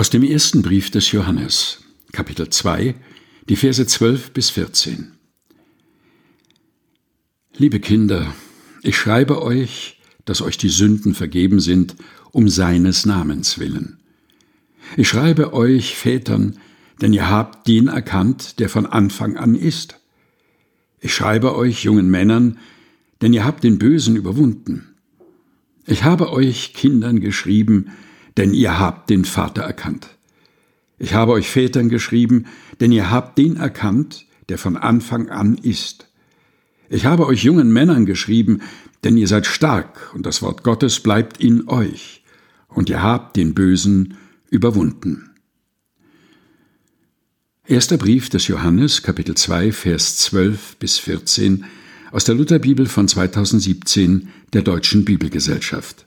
Aus dem ersten Brief des Johannes, Kapitel 2, die Verse 12 bis 14. Liebe Kinder, ich schreibe euch, dass euch die Sünden vergeben sind, um seines Namens willen. Ich schreibe euch, Vätern, denn ihr habt den erkannt, der von Anfang an ist. Ich schreibe euch, jungen Männern, denn ihr habt den Bösen überwunden. Ich habe euch Kindern geschrieben, denn ihr habt den Vater erkannt. Ich habe euch Vätern geschrieben, denn ihr habt den erkannt, der von Anfang an ist. Ich habe euch jungen Männern geschrieben, denn ihr seid stark und das Wort Gottes bleibt in euch, und ihr habt den Bösen überwunden. Erster Brief des Johannes, Kapitel 2, Vers 12 bis 14 aus der Lutherbibel von 2017 der Deutschen Bibelgesellschaft.